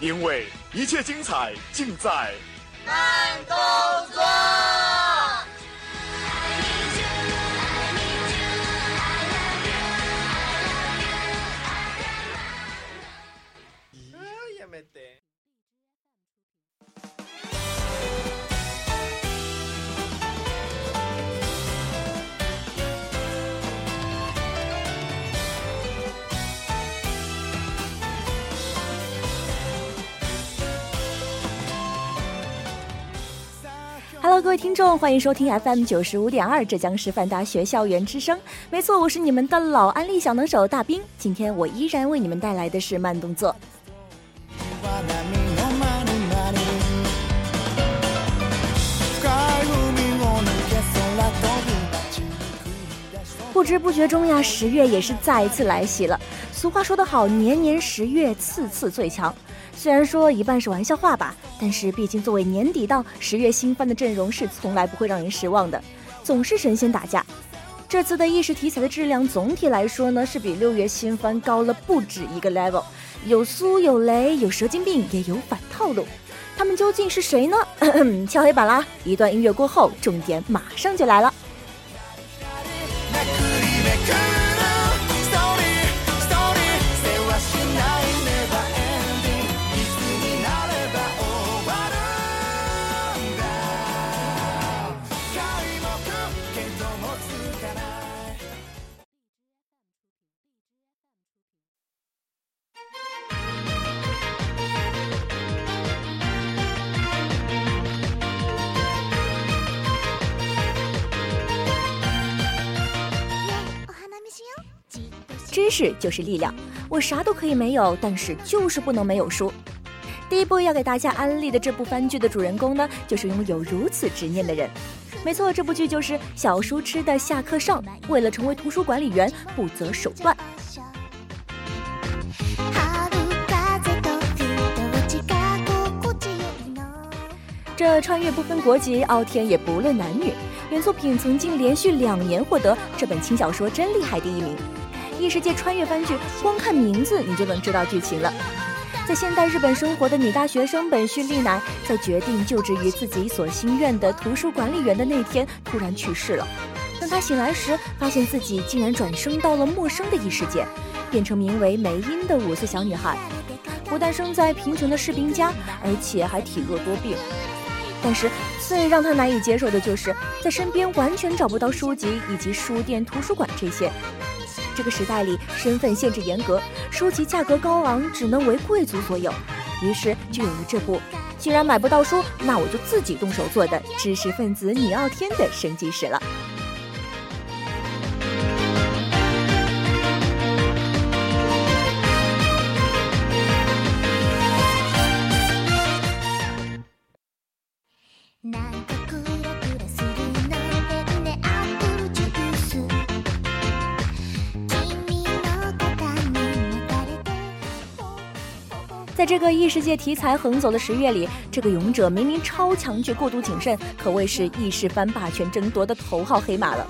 因为一切精彩尽在慢动作。各位听众，欢迎收听 FM 九十五点二浙江师范大学校园之声。没错，我是你们的老安利小能手大兵。今天我依然为你们带来的是慢动作。不知不觉中呀，十月也是再一次来袭了。俗话说得好，年年十月，次次最强。虽然说一半是玩笑话吧，但是毕竟作为年底档，十月新番的阵容是从来不会让人失望的，总是神仙打架。这次的意识题材的质量总体来说呢，是比六月新番高了不止一个 level，有苏有雷，有蛇精病，也有反套路。他们究竟是谁呢？敲黑板啦！一段音乐过后，重点马上就来了。知识就是力量，我啥都可以没有，但是就是不能没有书。第一部要给大家安利的这部番剧的主人公呢，就是拥有如此执念的人。没错，这部剧就是小书痴的下课上，为了成为图书管理员不择手段。这穿越不分国籍，傲天也不论男女。原作品曾经连续两年获得这本轻小说真厉害第一名。异世界穿越番剧，光看名字你就能知道剧情了。在现代日本生活的女大学生本绪丽乃，在决定就职于自己所心愿的图书管理员的那天，突然去世了。当她醒来时，发现自己竟然转生到了陌生的异世界，变成名为梅英的五岁小女孩。不但生在贫穷的士兵家，而且还体弱多病。但是最让她难以接受的就是，在身边完全找不到书籍以及书店、图书馆这些。这个时代里，身份限制严格，书籍价格高昂，只能为贵族所有。于是就有了这部，既然买不到书，那我就自己动手做的知识分子女傲天的升级史了。在这个异世界题材横走的十月里，这个勇者明明超强却过度谨慎，可谓是异世番霸权争夺的头号黑马了。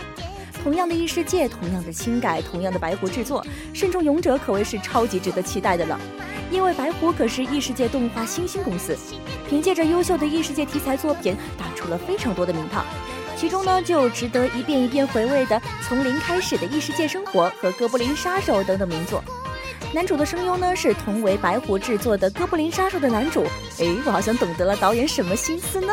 同样的异世界，同样的轻改，同样的白狐制作，慎重勇者可谓是超级值得期待的了。因为白狐可是异世界动画新兴公司，凭借着优秀的异世界题材作品，打出了非常多的名堂。其中呢，就有值得一遍一遍回味的《从零开始的异世界生活》和《哥布林杀手》等等名作。男主的声优呢是同为白狐制作的《哥布林杀手》的男主。诶，我好像懂得了导演什么心思呢？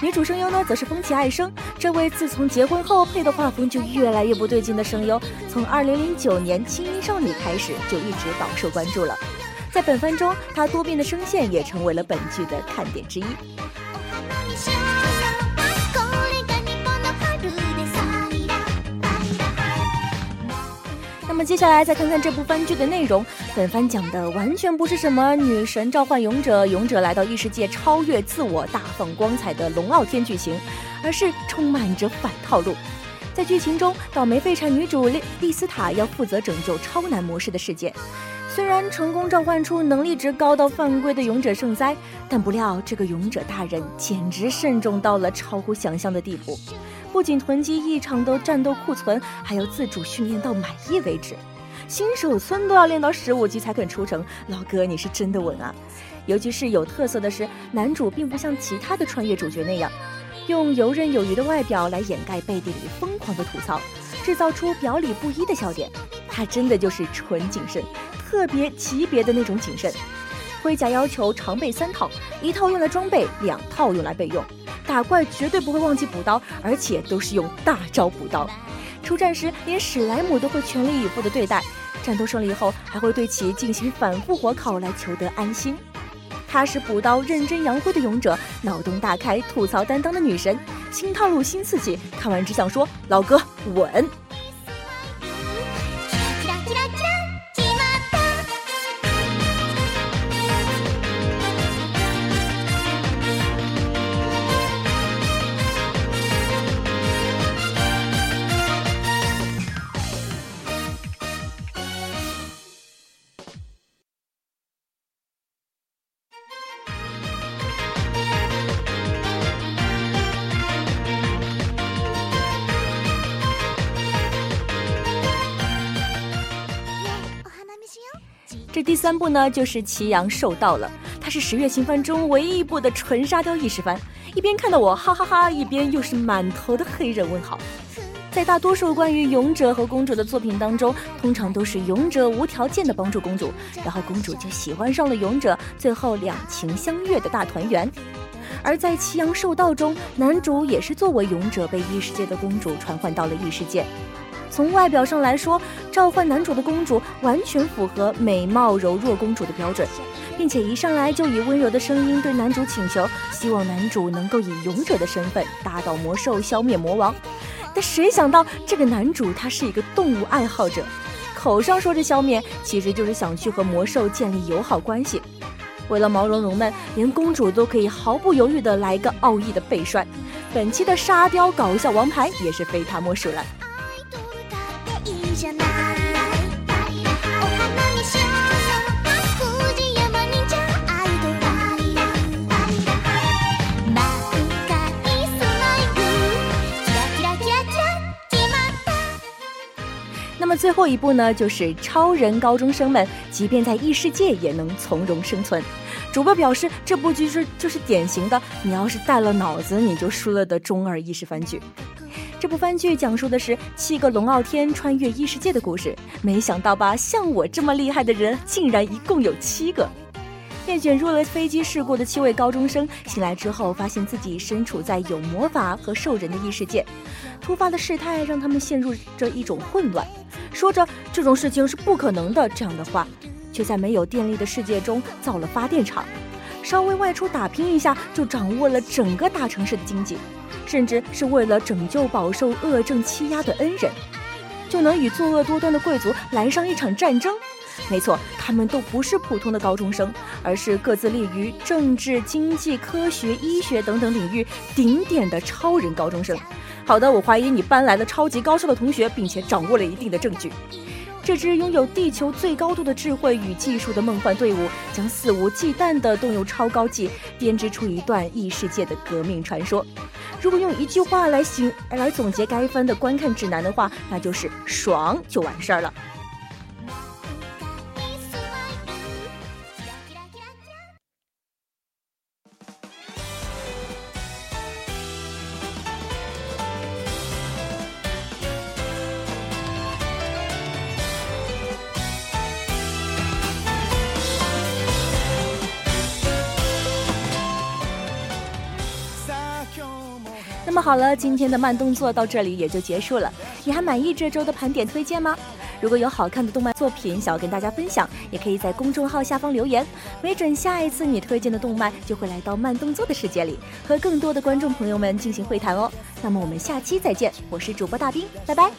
女主声优呢则是风崎爱生，这位自从结婚后配的画风就越来越不对劲的声优，从2009年《轻音少女》开始就一直饱受关注了。在本番中，她多变的声线也成为了本剧的看点之一。那么接下来再看看这部番剧的内容。本番讲的完全不是什么女神召唤勇者，勇者来到异世界超越自我、大放光彩的龙傲天剧情，而是充满着反套路。在剧情中，倒霉废柴女主丽丽斯塔要负责拯救超难模式的世界。虽然成功召唤出能力值高到犯规的勇者圣哉，但不料这个勇者大人简直慎重到了超乎想象的地步，不仅囤积异常的战斗库存，还要自主训练到满意为止。新手村都要练到十五级才肯出城，老哥你是真的稳啊！尤其是有特色的是，男主并不像其他的穿越主角那样，用游刃有余的外表来掩盖背地里疯狂的吐槽，制造出表里不一的笑点。他真的就是纯谨慎。特别级别的那种谨慎，盔甲要求常备三套，一套用来装备，两套用来备用。打怪绝对不会忘记补刀，而且都是用大招补刀。出战时连史莱姆都会全力以赴的对待，战斗胜利后还会对其进行反复火烤来求得安心。她是补刀、认真扬灰的勇者，脑洞大开、吐槽担当的女神，新套路新刺激，看完只想说老哥稳。第三部呢，就是《祁阳受道》了。它是十月新番中唯一一部的纯沙雕意识番。一边看到我哈哈哈，一边又是满头的黑人问号。在大多数关于勇者和公主的作品当中，通常都是勇者无条件的帮助公主，然后公主就喜欢上了勇者，最后两情相悦的大团圆。而在《祁阳受道》中，男主也是作为勇者被异世界的公主传唤到了异世界。从外表上来说，召唤男主的公主完全符合美貌柔弱公主的标准，并且一上来就以温柔的声音对男主请求，希望男主能够以勇者的身份打倒魔兽，消灭魔王。但谁想到这个男主他是一个动物爱好者，口上说着消灭，其实就是想去和魔兽建立友好关系。为了毛茸茸们，连公主都可以毫不犹豫地来个奥义的背摔。本期的沙雕搞笑王牌也是非他莫属了。最后一步呢，就是超人高中生们，即便在异世界也能从容生存。主播表示，这部剧是就是典型的，你要是带了脑子，你就输了的中二意识番剧。这部番剧讲述的是七个龙傲天穿越异世界的故事。没想到吧，像我这么厉害的人，竟然一共有七个。被卷入了飞机事故的七位高中生醒来之后，发现自己身处在有魔法和兽人的异世界。突发的事态让他们陷入着一种混乱，说着这种事情是不可能的这样的话，却在没有电力的世界中造了发电厂。稍微外出打拼一下，就掌握了整个大城市的经济。甚至是为了拯救饱受恶政欺压的恩人，就能与作恶多端的贵族来上一场战争。没错，他们都不是普通的高中生，而是各自立于政治、经济、科学、医学等等领域顶点的超人高中生。好的，我怀疑你搬来了超级高超的同学，并且掌握了一定的证据。这支拥有地球最高度的智慧与技术的梦幻队伍，将肆无忌惮地动用超高技，编织出一段异世界的革命传说。如果用一句话来形来总结该番的观看指南的话，那就是爽就完事儿了。好了今天的慢动作到这里也就结束了你还满意这周的盘点推荐吗如果有好看的动漫作品想要跟大家分享也可以在公众号下方留言没准下一次你推荐的动漫就会来到慢动作的世界里和更多的观众朋友们进行会谈哦那么我们下期再见我是主播大兵拜拜